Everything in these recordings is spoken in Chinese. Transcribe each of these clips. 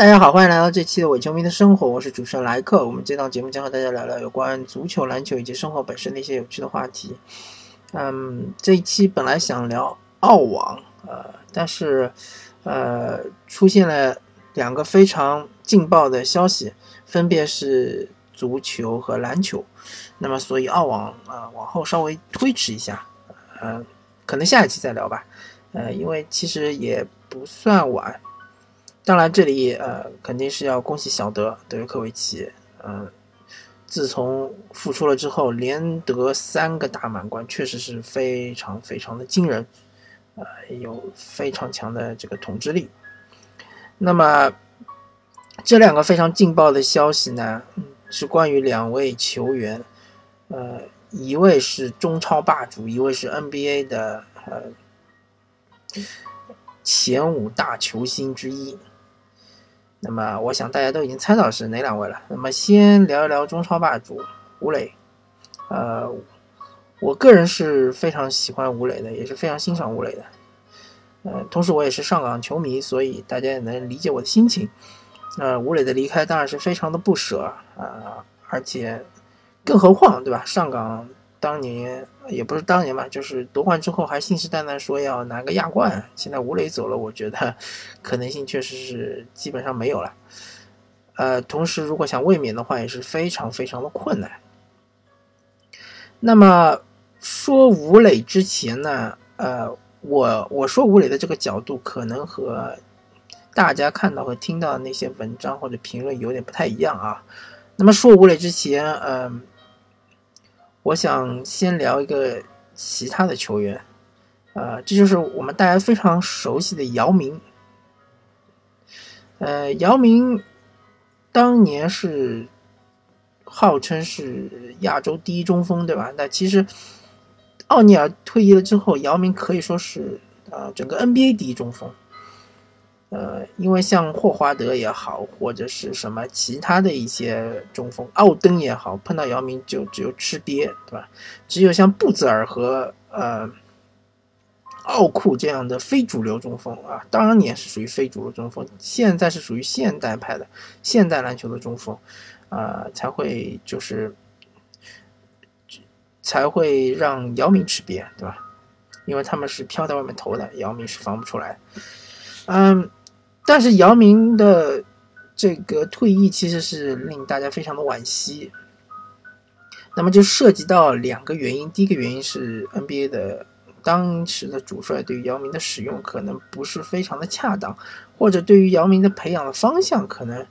大家好，欢迎来到这期的伪球迷的生活，我是主持人莱克。我们这档节目将和大家聊聊有关足球、篮球以及生活本身的一些有趣的话题。嗯，这一期本来想聊澳网，呃，但是呃出现了两个非常劲爆的消息，分别是足球和篮球，那么所以澳网啊往后稍微推迟一下，呃，可能下一期再聊吧。呃，因为其实也不算晚。当然，这里呃肯定是要恭喜小德德约科维奇，嗯，自从复出了之后，连得三个大满贯，确实是非常非常的惊人，呃，有非常强的这个统治力。那么这两个非常劲爆的消息呢，是关于两位球员，呃，一位是中超霸主，一位是 NBA 的呃前五大球星之一。那么，我想大家都已经猜到是哪两位了。那么，先聊一聊中超霸主吴磊。呃，我个人是非常喜欢吴磊的，也是非常欣赏吴磊的。呃，同时我也是上港球迷，所以大家也能理解我的心情。呃，吴磊的离开当然是非常的不舍啊，而且，更何况对吧？上港。当年也不是当年吧，就是夺冠之后还信誓旦旦说要拿个亚冠。现在吴磊走了，我觉得 可能性确实是基本上没有了。呃，同时如果想卫冕的话，也是非常非常的困难。那么说吴磊之前呢，呃，我我说吴磊的这个角度可能和大家看到和听到的那些文章或者评论有点不太一样啊。那么说吴磊之前，嗯。我想先聊一个其他的球员，呃，这就是我们大家非常熟悉的姚明。呃，姚明当年是号称是亚洲第一中锋，对吧？那其实奥尼尔退役了之后，姚明可以说是啊整个 NBA 第一中锋。呃，因为像霍华德也好，或者是什么其他的一些中锋，奥登也好，碰到姚明就只有吃瘪，对吧？只有像布泽尔和呃奥库这样的非主流中锋啊，当年是属于非主流中锋，现在是属于现代派的现代篮球的中锋啊，才会就是才会让姚明吃瘪，对吧？因为他们是飘在外面投的，姚明是防不出来，嗯。但是姚明的这个退役其实是令大家非常的惋惜。那么就涉及到两个原因，第一个原因是 NBA 的当时的主帅对于姚明的使用可能不是非常的恰当，或者对于姚明的培养的方向可能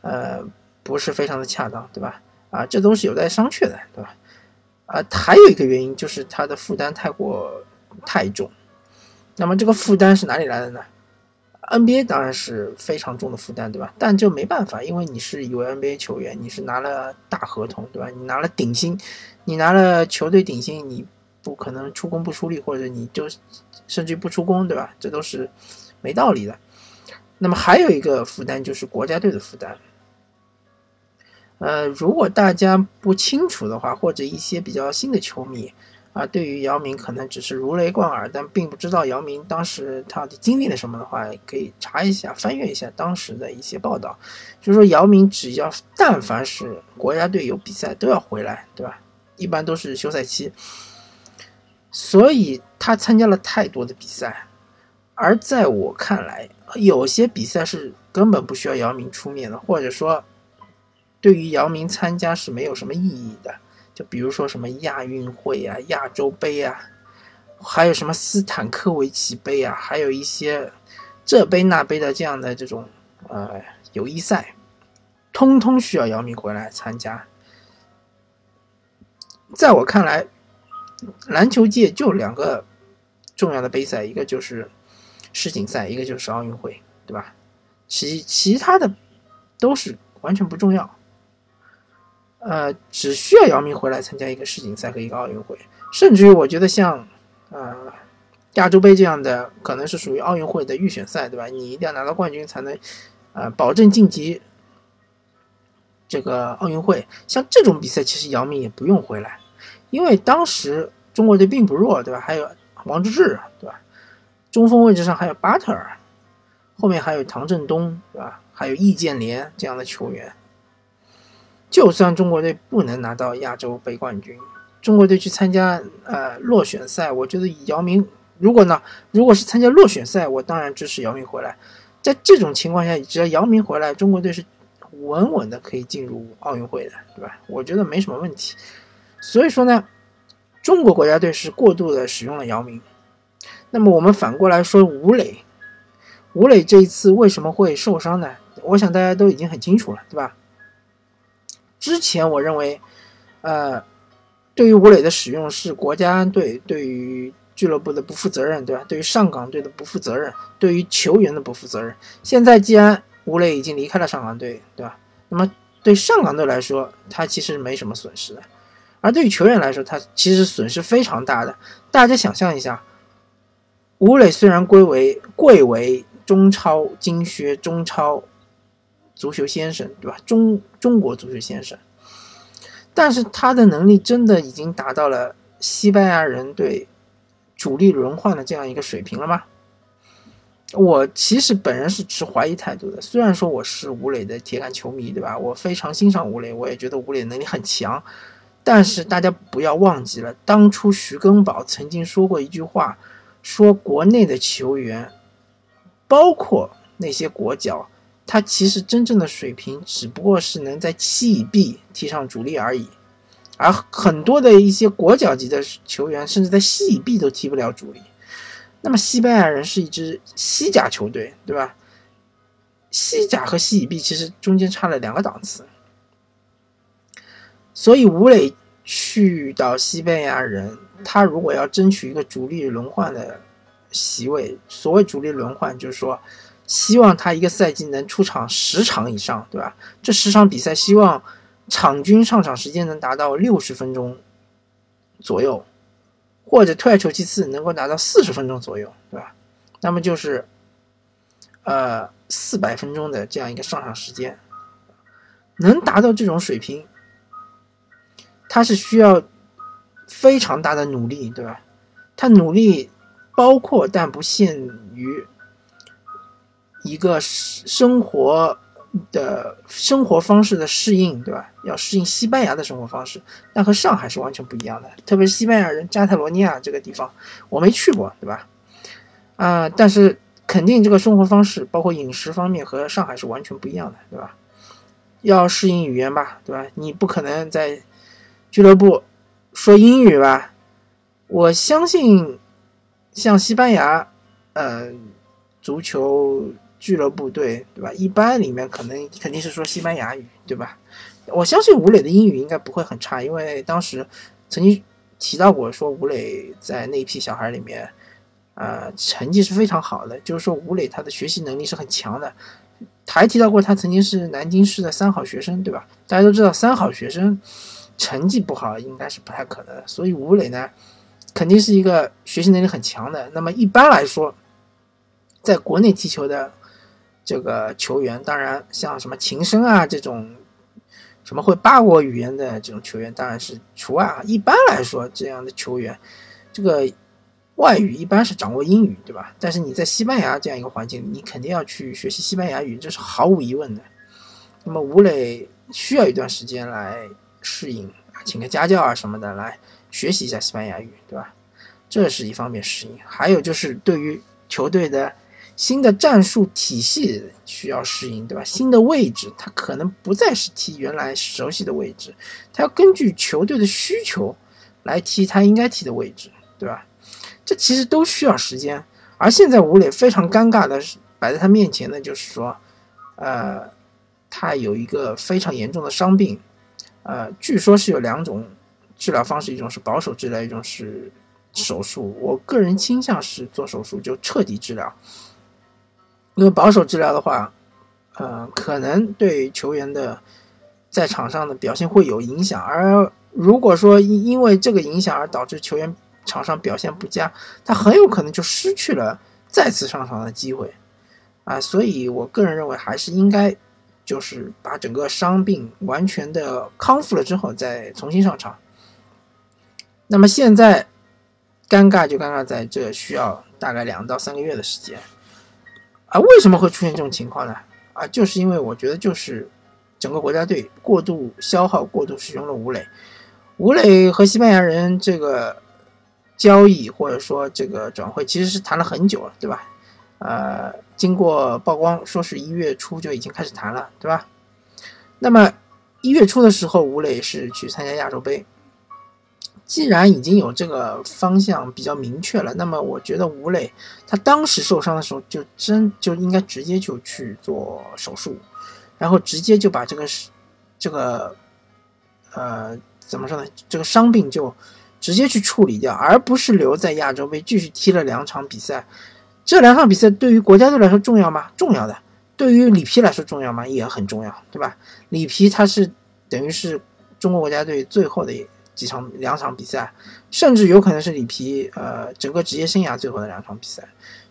呃不是非常的恰当，对吧？啊，这都是有待商榷的，对吧？啊，还有一个原因就是他的负担太过太重。那么这个负担是哪里来的呢？NBA 当然是非常重的负担，对吧？但这没办法，因为你是一位 NBA 球员，你是拿了大合同，对吧？你拿了顶薪，你拿了球队顶薪，你不可能出工不出力，或者你就甚至不出工，对吧？这都是没道理的。那么还有一个负担就是国家队的负担。呃，如果大家不清楚的话，或者一些比较新的球迷。啊，对于姚明可能只是如雷贯耳，但并不知道姚明当时他的经历了什么的话，可以查一下、翻阅一下当时的一些报道。就是说，姚明只要但凡是国家队有比赛，都要回来，对吧？一般都是休赛期，所以他参加了太多的比赛。而在我看来，有些比赛是根本不需要姚明出面的，或者说，对于姚明参加是没有什么意义的。就比如说什么亚运会啊、亚洲杯啊，还有什么斯坦科维奇杯啊，还有一些这杯那杯的这样的这种呃友谊赛，通通需要姚明回来参加。在我看来，篮球界就两个重要的杯赛，一个就是世锦赛，一个就是奥运会，对吧？其其他的都是完全不重要。呃，只需要姚明回来参加一个世锦赛和一个奥运会，甚至于我觉得像，呃，亚洲杯这样的，可能是属于奥运会的预选赛，对吧？你一定要拿到冠军才能，呃，保证晋级这个奥运会。像这种比赛，其实姚明也不用回来，因为当时中国队并不弱，对吧？还有王治郅，对吧？中锋位置上还有巴特尔，后面还有唐振东，对吧？还有易建联这样的球员。就算中国队不能拿到亚洲杯冠军，中国队去参加呃落选赛，我觉得姚明如果呢，如果是参加落选赛，我当然支持姚明回来。在这种情况下，只要姚明回来，中国队是稳稳的可以进入奥运会的，对吧？我觉得没什么问题。所以说呢，中国国家队是过度的使用了姚明。那么我们反过来说吴磊，吴磊这一次为什么会受伤呢？我想大家都已经很清楚了，对吧？之前我认为，呃，对于吴磊的使用是国家队对于俱乐部的不负责任，对吧？对于上港队的不负责任，对于球员的不负责任。现在既然吴磊已经离开了上港队，对吧？那么对上港队来说，他其实没什么损失的；而对于球员来说，他其实损失非常大的。大家想象一下。吴磊虽然归为贵为中超金靴、中超足球先生，对吧？中中国足球先生，但是他的能力真的已经达到了西班牙人对主力轮换的这样一个水平了吗？我其实本人是持怀疑态度的。虽然说我是吴磊的铁杆球迷，对吧？我非常欣赏吴磊，我也觉得吴磊能力很强。但是大家不要忘记了，当初徐根宝曾经说过一句话。说国内的球员，包括那些国脚，他其实真正的水平只不过是能在七乙 B 踢上主力而已，而很多的一些国脚级的球员，甚至在西乙 B 都踢不了主力。那么西班牙人是一支西甲球队，对吧？西甲和西乙 B 其实中间差了两个档次，所以吴磊去到西班牙人。他如果要争取一个主力轮换的席位，所谓主力轮换，就是说，希望他一个赛季能出场十场以上，对吧？这十场比赛，希望场均上场时间能达到六十分钟左右，或者退而求其次，能够达到四十分钟左右，对吧？那么就是，呃，四百分钟的这样一个上场时间，能达到这种水平，他是需要。非常大的努力，对吧？他努力包括但不限于一个生活的生活方式的适应，对吧？要适应西班牙的生活方式，那和上海是完全不一样的。特别是西班牙人加泰罗尼亚这个地方，我没去过，对吧？啊，但是肯定这个生活方式，包括饮食方面和上海是完全不一样的，对吧？要适应语言吧，对吧？你不可能在俱乐部。说英语吧，我相信像西班牙，呃，足球俱乐部队，对吧？一般里面可能肯定是说西班牙语，对吧？我相信吴磊的英语应该不会很差，因为当时曾经提到过，说吴磊在那一批小孩里面，呃，成绩是非常好的，就是说吴磊他的学习能力是很强的。他还提到过，他曾经是南京市的三好学生，对吧？大家都知道三好学生。成绩不好应该是不太可能，所以吴磊呢，肯定是一个学习能力很强的。那么一般来说，在国内踢球的这个球员，当然像什么琴声啊这种，什么会八国语言的这种球员，当然是除外啊。一般来说，这样的球员，这个外语一般是掌握英语，对吧？但是你在西班牙这样一个环境，你肯定要去学习西班牙语，这是毫无疑问的。那么吴磊需要一段时间来。适应请个家教啊什么的来学习一下西班牙语，对吧？这是一方面适应，还有就是对于球队的新的战术体系需要适应，对吧？新的位置他可能不再是踢原来熟悉的位置，他要根据球队的需求来踢他应该踢的位置，对吧？这其实都需要时间。而现在吴磊非常尴尬的是摆在他面前的就是说，呃，他有一个非常严重的伤病。呃，据说是有两种治疗方式，一种是保守治疗，一种是手术。我个人倾向是做手术，就彻底治疗。因为保守治疗的话，呃，可能对球员的在场上的表现会有影响。而如果说因因为这个影响而导致球员场上表现不佳，他很有可能就失去了再次上场的机会。啊，所以我个人认为还是应该。就是把整个伤病完全的康复了之后再重新上场。那么现在尴尬就尴尬在这需要大概两到三个月的时间。啊，为什么会出现这种情况呢？啊，就是因为我觉得就是整个国家队过度消耗、过度使用了吴磊。吴磊和西班牙人这个交易或者说这个转会其实是谈了很久了，对吧？呃，经过曝光说是一月初就已经开始谈了，对吧？那么一月初的时候，吴磊是去参加亚洲杯。既然已经有这个方向比较明确了，那么我觉得吴磊他当时受伤的时候就真就应该直接就去做手术，然后直接就把这个这个呃怎么说呢？这个伤病就直接去处理掉，而不是留在亚洲杯继续踢了两场比赛。这两场比赛对于国家队来说重要吗？重要的。对于里皮来说重要吗？也很重要，对吧？里皮他是等于是中国国家队最后的。几场两场比赛，甚至有可能是里皮呃整个职业生涯最后的两场比赛。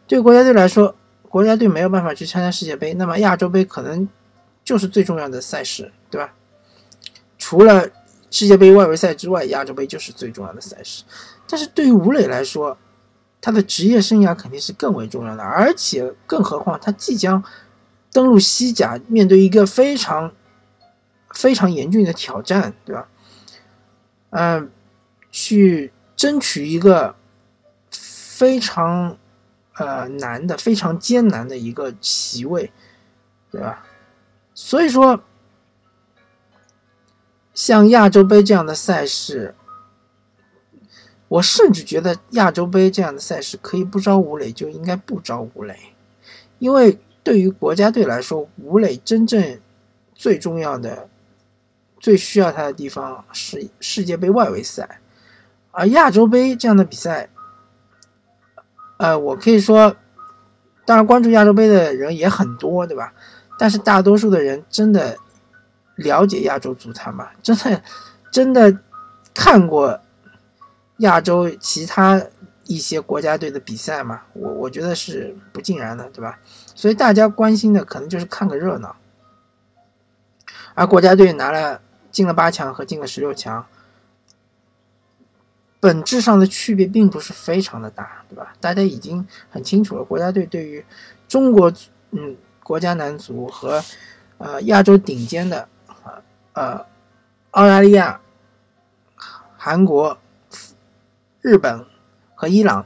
对国家队来说，国家队没有办法去参加世界杯，那么亚洲杯可能就是最重要的赛事，对吧？除了世界杯外围赛之外，亚洲杯就是最重要的赛事。但是对于吴磊来说，他的职业生涯肯定是更为重要的，而且更何况他即将登陆西甲，面对一个非常非常严峻的挑战，对吧？嗯，去争取一个非常呃难的、非常艰难的一个席位，对吧？所以说，像亚洲杯这样的赛事，我甚至觉得亚洲杯这样的赛事可以不招吴磊，就应该不招吴磊，因为对于国家队来说，吴磊真正最重要的。最需要他的地方是世界杯外围赛，而亚洲杯这样的比赛，呃，我可以说，当然关注亚洲杯的人也很多，对吧？但是大多数的人真的了解亚洲足坛吗？真的真的看过亚洲其他一些国家队的比赛吗？我我觉得是不尽然的，对吧？所以大家关心的可能就是看个热闹，而国家队拿了。进了八强和进了十六强，本质上的区别并不是非常的大，对吧？大家已经很清楚了，国家队对于中国，嗯，国家男足和呃亚洲顶尖的呃澳大利亚、韩国、日本和伊朗，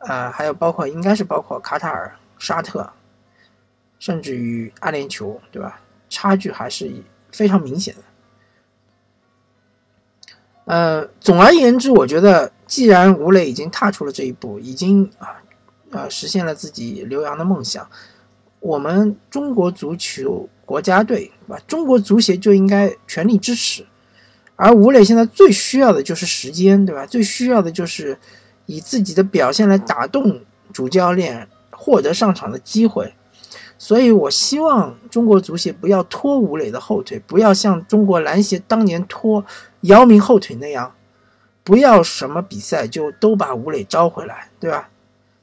啊，还有包括应该是包括卡塔尔、沙特，甚至于阿联酋，对吧？差距还是非常明显的。呃，总而言之，我觉得既然吴磊已经踏出了这一步，已经啊，呃，实现了自己留洋的梦想，我们中国足球国家队，对吧？中国足协就应该全力支持。而吴磊现在最需要的就是时间，对吧？最需要的就是以自己的表现来打动主教练，获得上场的机会。所以，我希望中国足协不要拖吴磊的后腿，不要像中国篮协当年拖姚明后腿那样，不要什么比赛就都把吴磊招回来，对吧？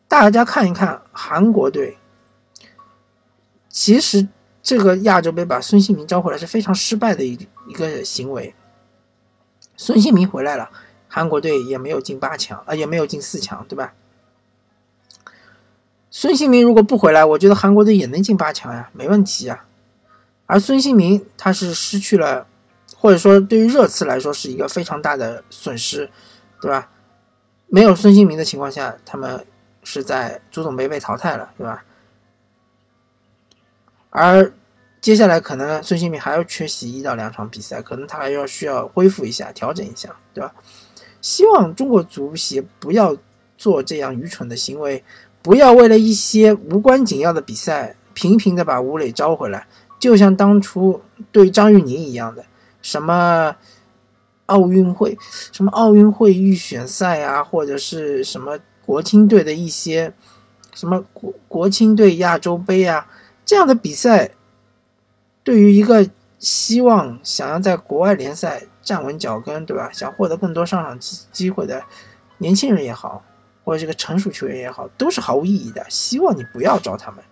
大家看一看韩国队，其实这个亚洲杯把孙兴民招回来是非常失败的一一个行为。孙兴民回来了，韩国队也没有进八强，啊，也没有进四强，对吧？孙兴民如果不回来，我觉得韩国队也能进八强呀，没问题呀。而孙兴民他是失去了，或者说对于热刺来说是一个非常大的损失，对吧？没有孙兴民的情况下，他们是在足总杯被淘汰了，对吧？而接下来可能孙兴民还要缺席一到两场比赛，可能他还要需要恢复一下、调整一下，对吧？希望中国足协不要做这样愚蠢的行为。不要为了一些无关紧要的比赛，频频的把吴磊招回来，就像当初对张玉宁一样的，什么奥运会、什么奥运会预选赛啊，或者是什么国青队的一些什么国国青队亚洲杯啊这样的比赛，对于一个希望想要在国外联赛站稳脚跟，对吧？想获得更多上场机机会的年轻人也好。或者这个成熟球员也好，都是毫无意义的。希望你不要招他们，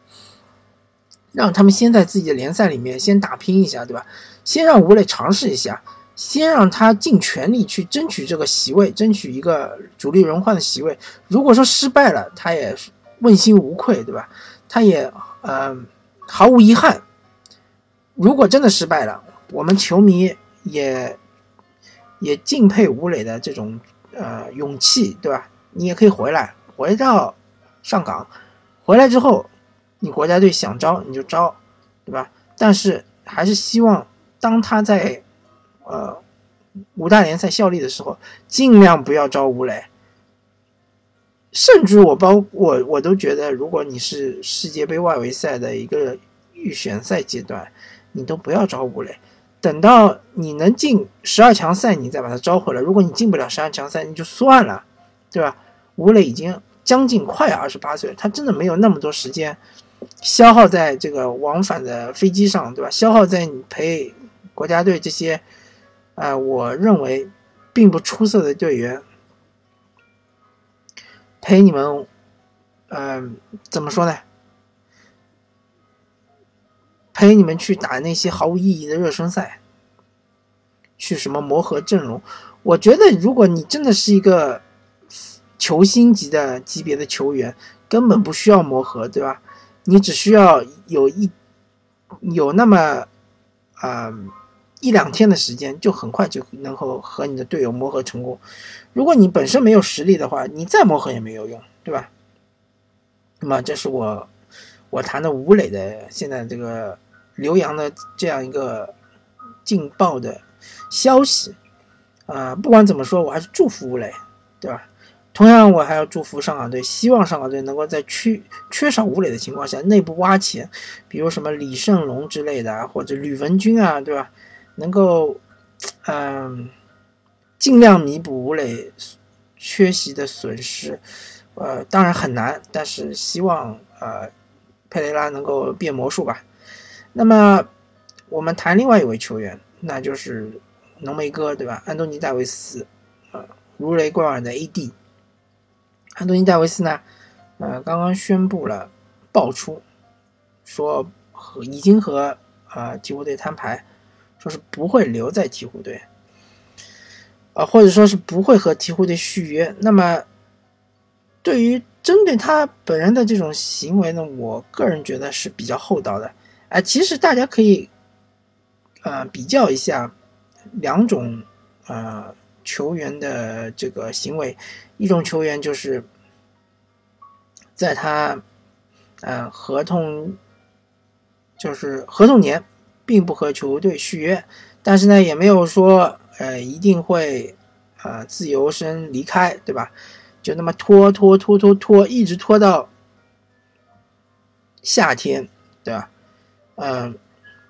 让他们先在自己的联赛里面先打拼一下，对吧？先让吴磊尝试一下，先让他尽全力去争取这个席位，争取一个主力轮换的席位。如果说失败了，他也问心无愧，对吧？他也嗯毫无遗憾，如果真的失败了，我们球迷也也敬佩吴磊的这种呃勇气，对吧？你也可以回来，回到上港，回来之后，你国家队想招你就招，对吧？但是还是希望当他在呃五大联赛效力的时候，尽量不要招吴磊。甚至我包我我都觉得，如果你是世界杯外围赛的一个预选赛阶段，你都不要招吴磊，等到你能进十二强赛，你再把他招回来。如果你进不了十二强赛，你就算了，对吧？吴磊已经将近快二十八岁，他真的没有那么多时间消耗在这个往返的飞机上，对吧？消耗在你陪国家队这些，啊，我认为并不出色的队员。陪你们，嗯，怎么说呢？陪你们去打那些毫无意义的热身赛，去什么磨合阵容？我觉得，如果你真的是一个球星级的级别的球员，根本不需要磨合，对吧？你只需要有一有那么啊一两天的时间，就很快就能够和你的队友磨合成功。如果你本身没有实力的话，你再磨合也没有用，对吧？那么这是我我谈的吴磊的现在这个留洋的这样一个劲爆的消息啊！不管怎么说，我还是祝福吴磊，对吧？同样，我还要祝福上港队，希望上港队能够在缺缺少吴磊的情况下，内部挖潜，比如什么李胜龙之类的，或者吕文君啊，对吧？能够嗯。尽量弥补吴磊缺席的损失，呃，当然很难，但是希望呃佩雷拉能够变魔术吧。那么我们谈另外一位球员，那就是浓眉哥，对吧？安东尼戴维斯，呃，如雷贯耳的 AD。安东尼戴维斯呢，呃，刚刚宣布了爆出，说和已经和呃鹈鹕队摊牌，说是不会留在鹈鹕队。啊，或者说是不会和鹈鹕队续约。那么，对于针对他本人的这种行为呢，我个人觉得是比较厚道的。哎，其实大家可以，呃，比较一下两种呃球员的这个行为。一种球员就是在他呃合同就是合同年并不和球队续约，但是呢，也没有说。呃，一定会，呃，自由身离开，对吧？就那么拖拖拖拖拖，一直拖到夏天，对吧？嗯，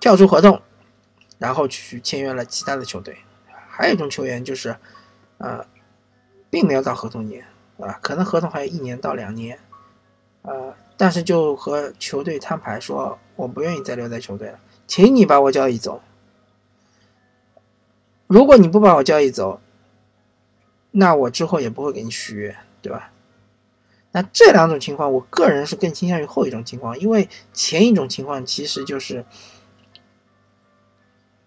跳出合同，然后去签约了其他的球队。还有一种球员就是，呃，并没有到合同年，啊，可能合同还有一年到两年，呃，但是就和球队摊牌说，我不愿意再留在球队了，请你把我交易走。如果你不把我交易走，那我之后也不会给你续约，对吧？那这两种情况，我个人是更倾向于后一种情况，因为前一种情况其实就是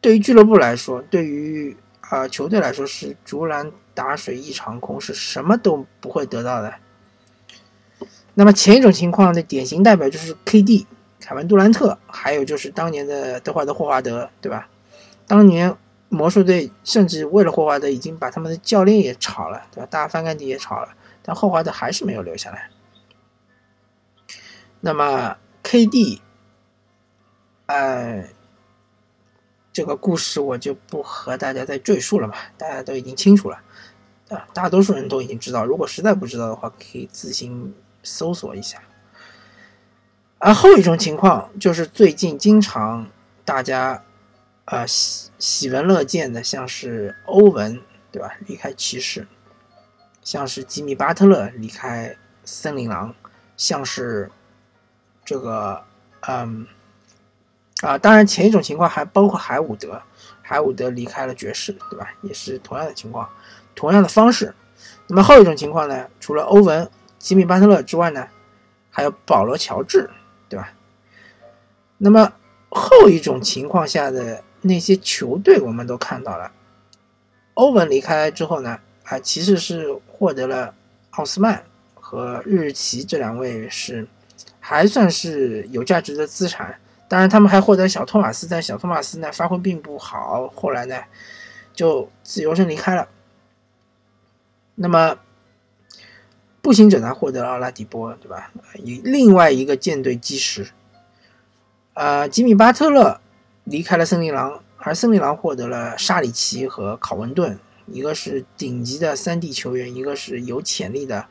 对于俱乐部来说，对于啊球队来说是竹篮打水一场空，是什么都不会得到的。那么前一种情况的典型代表就是 KD 凯文杜兰特，还有就是当年的德怀特霍华德，对吧？当年。魔术队甚至为了霍华德，已经把他们的教练也炒了，对吧？大翻盖底也炒了，但霍华德还是没有留下来。那么 KD，呃，这个故事我就不和大家再赘述了嘛，大家都已经清楚了，啊，大多数人都已经知道。如果实在不知道的话，可以自行搜索一下。而后一种情况就是最近经常大家。啊，喜喜闻乐见的，像是欧文，对吧？离开骑士，像是吉米巴特勒离开森林狼，像是这个，嗯，啊，当然前一种情况还包括海伍德，海伍德离开了爵士，对吧？也是同样的情况，同样的方式。那么后一种情况呢？除了欧文、吉米巴特勒之外呢，还有保罗乔治，对吧？那么后一种情况下的。那些球队我们都看到了，欧文离开之后呢，啊，其实是获得了奥斯曼和日奇这两位是还算是有价值的资产，当然，他们还获得小托马斯，但小托马斯呢发挥并不好，后来呢就自由身离开了。那么步行者呢获得了奥拉迪波，对吧？以另外一个舰队基石。呃，吉米巴特勒离开了森林狼，而森林狼获得了沙里奇和考文顿，一个是顶级的三 D 球员，一个是有潜力的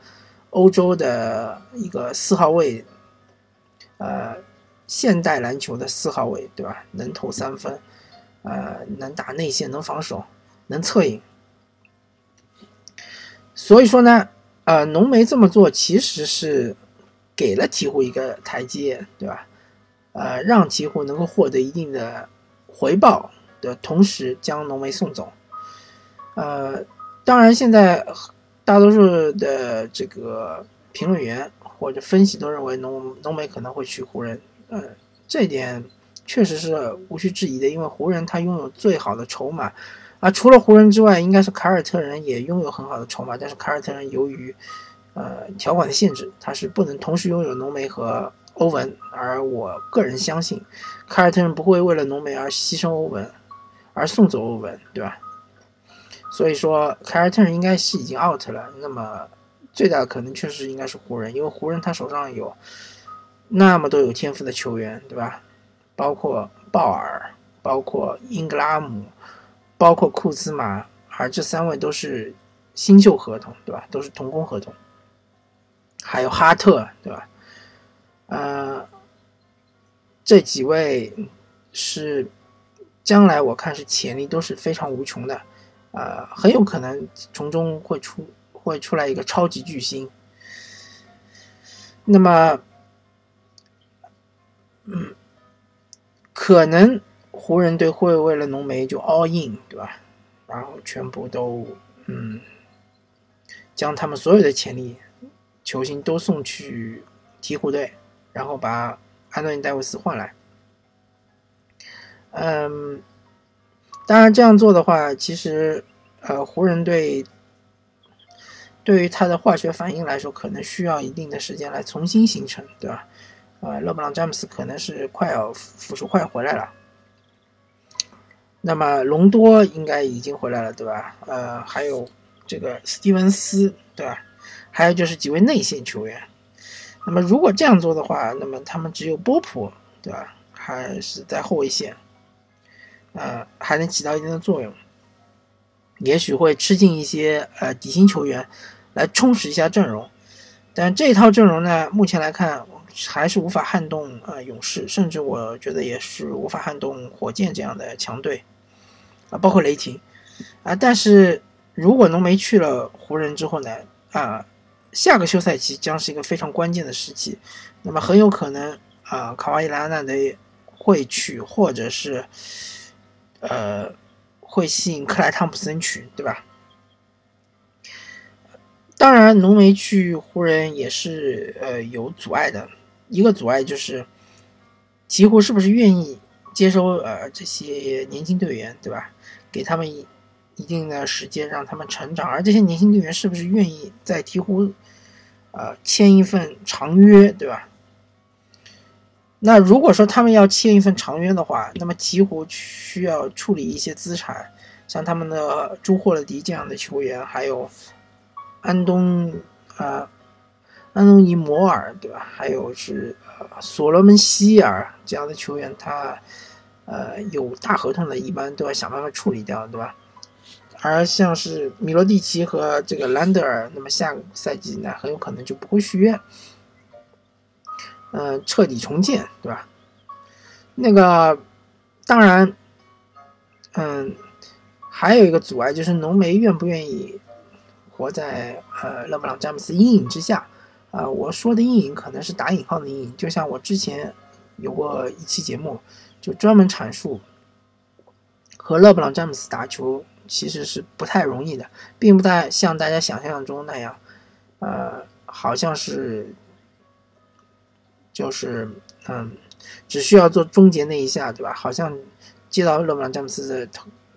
欧洲的一个四号位，呃，现代篮球的四号位，对吧？能投三分，呃，能打内线，能防守，能策应。所以说呢，呃，浓眉这么做其实是给了鹈鹕一个台阶，对吧？呃，让鹈鹕能够获得一定的回报的同时，将浓眉送走。呃，当然，现在大多数的这个评论员或者分析都认为浓浓眉可能会去湖人。呃，这点确实是无需质疑的，因为湖人他拥有最好的筹码。啊，除了湖人之外，应该是凯尔特人也拥有很好的筹码，但是凯尔特人由于呃条款的限制，他是不能同时拥有浓眉和。欧文，而我个人相信，凯尔特人不会为了浓眉而牺牲欧文，而送走欧文，对吧？所以说，凯尔特人应该是已经 out 了。那么，最大的可能确实应该是湖人，因为湖人他手上有那么多有天赋的球员，对吧？包括鲍尔，包括英格拉姆，包括库兹马，而这三位都是新秀合同，对吧？都是同工合同，还有哈特，对吧？呃，这几位是将来我看是潜力都是非常无穷的，呃，很有可能从中会出会出来一个超级巨星。那么，嗯，可能湖人队会为了浓眉就 all in，对吧？然后全部都嗯，将他们所有的潜力球星都送去鹈鹕队。然后把安东尼戴维斯换来，嗯，当然这样做的话，其实呃湖人队对于他的化学反应来说，可能需要一定的时间来重新形成，对吧？呃，勒布朗詹姆斯可能是快要复出快回来了，那么隆多应该已经回来了，对吧？呃，还有这个斯蒂文斯，对吧？还有就是几位内线球员。那么如果这样做的话，那么他们只有波普，对吧？还是在后卫线，呃，还能起到一定的作用。也许会吃进一些呃底薪球员来充实一下阵容，但这一套阵容呢，目前来看还是无法撼动呃勇士，甚至我觉得也是无法撼动火箭这样的强队啊，包括雷霆啊。但是如果浓眉去了湖人之后呢，啊。下个休赛期将是一个非常关键的时期，那么很有可能啊，卡瓦伊·莱昂纳德会去，或者是呃会吸引克莱·汤普森去，对吧？当然，浓眉去湖人也是呃有阻碍的，一个阻碍就是鹈鹕是不是愿意接收呃这些年轻队员，对吧？给他们一一定的时间让他们成长，而这些年轻队员是不是愿意在鹈鹕？呃，签一份长约，对吧？那如果说他们要签一份长约的话，那么鹈鹕需要处理一些资产，像他们的朱霍勒迪这样的球员，还有安东啊，安东尼摩尔，对吧？还有是呃所罗门希尔这样的球员，他呃有大合同的，一般都要想办法处理掉，对吧？而像是米罗蒂奇和这个兰德尔，那么下个赛季呢，很有可能就不会续约，嗯，彻底重建，对吧？那个，当然，嗯，还有一个阻碍就是浓眉愿不愿意活在呃勒布朗詹姆斯阴影之下啊？我说的阴影可能是打引号的阴影，就像我之前有过一期节目，就专门阐述和勒布朗詹姆斯打球。其实是不太容易的，并不太像大家想象中那样，呃，好像是，就是嗯，只需要做终结那一下，对吧？好像接到勒布朗詹姆斯的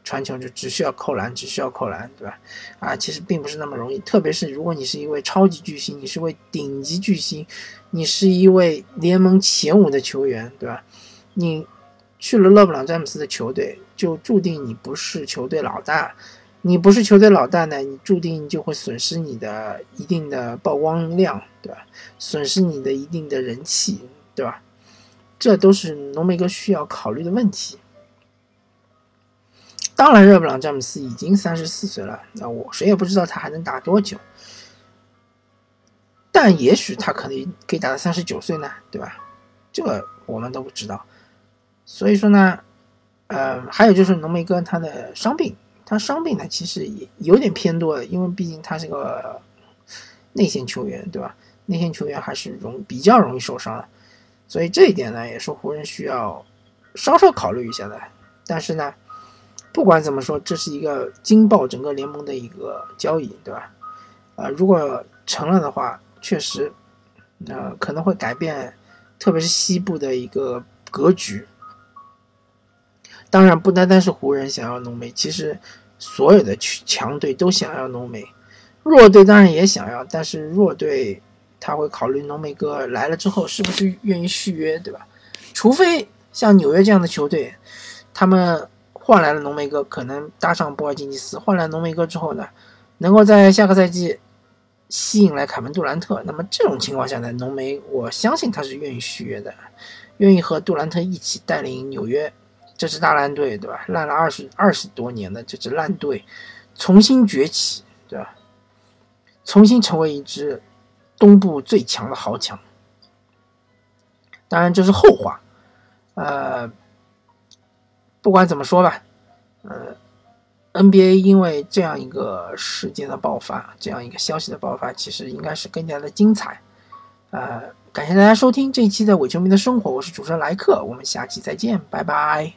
传球就只需要扣篮，只需要扣篮，对吧？啊，其实并不是那么容易，特别是如果你是一位超级巨星，你是位顶级巨星，你是一位联盟前五的球员，对吧？你去了勒布朗詹姆斯的球队，就注定你不是球队老大。你不是球队老大呢，你注定就会损失你的一定的曝光量，对吧？损失你的一定的人气，对吧？这都是浓眉哥需要考虑的问题。当然，勒布朗詹姆斯已经三十四岁了，那我谁也不知道他还能打多久。但也许他可能可以打到三十九岁呢，对吧？这个我们都不知道。所以说呢，呃，还有就是浓眉哥他的伤病。他伤病呢，其实也有点偏多的，因为毕竟他是个内线球员，对吧？内线球员还是容比较容易受伤，所以这一点呢，也是湖人需要稍稍考虑一下的。但是呢，不管怎么说，这是一个惊爆整个联盟的一个交易，对吧？啊，如果成了的话，确实，呃，可能会改变，特别是西部的一个格局。当然，不单单是湖人想要浓眉，其实所有的强队都想要浓眉，弱队当然也想要，但是弱队他会考虑浓眉哥来了之后是不是愿意续约，对吧？除非像纽约这样的球队，他们换来了浓眉哥，可能搭上波尔津吉斯，换来浓眉哥之后呢，能够在下个赛季吸引来凯文杜兰特，那么这种情况下呢，浓眉我相信他是愿意续约的，愿意和杜兰特一起带领纽约。这支大烂队，对吧？烂了二十二十多年的这支烂队，重新崛起，对吧？重新成为一支东部最强的豪强。当然这是后话。呃，不管怎么说吧，呃，NBA 因为这样一个事件的爆发，这样一个消息的爆发，其实应该是更加的精彩。呃，感谢大家收听这一期的伪球迷的生活，我是主持人莱克，我们下期再见，拜拜。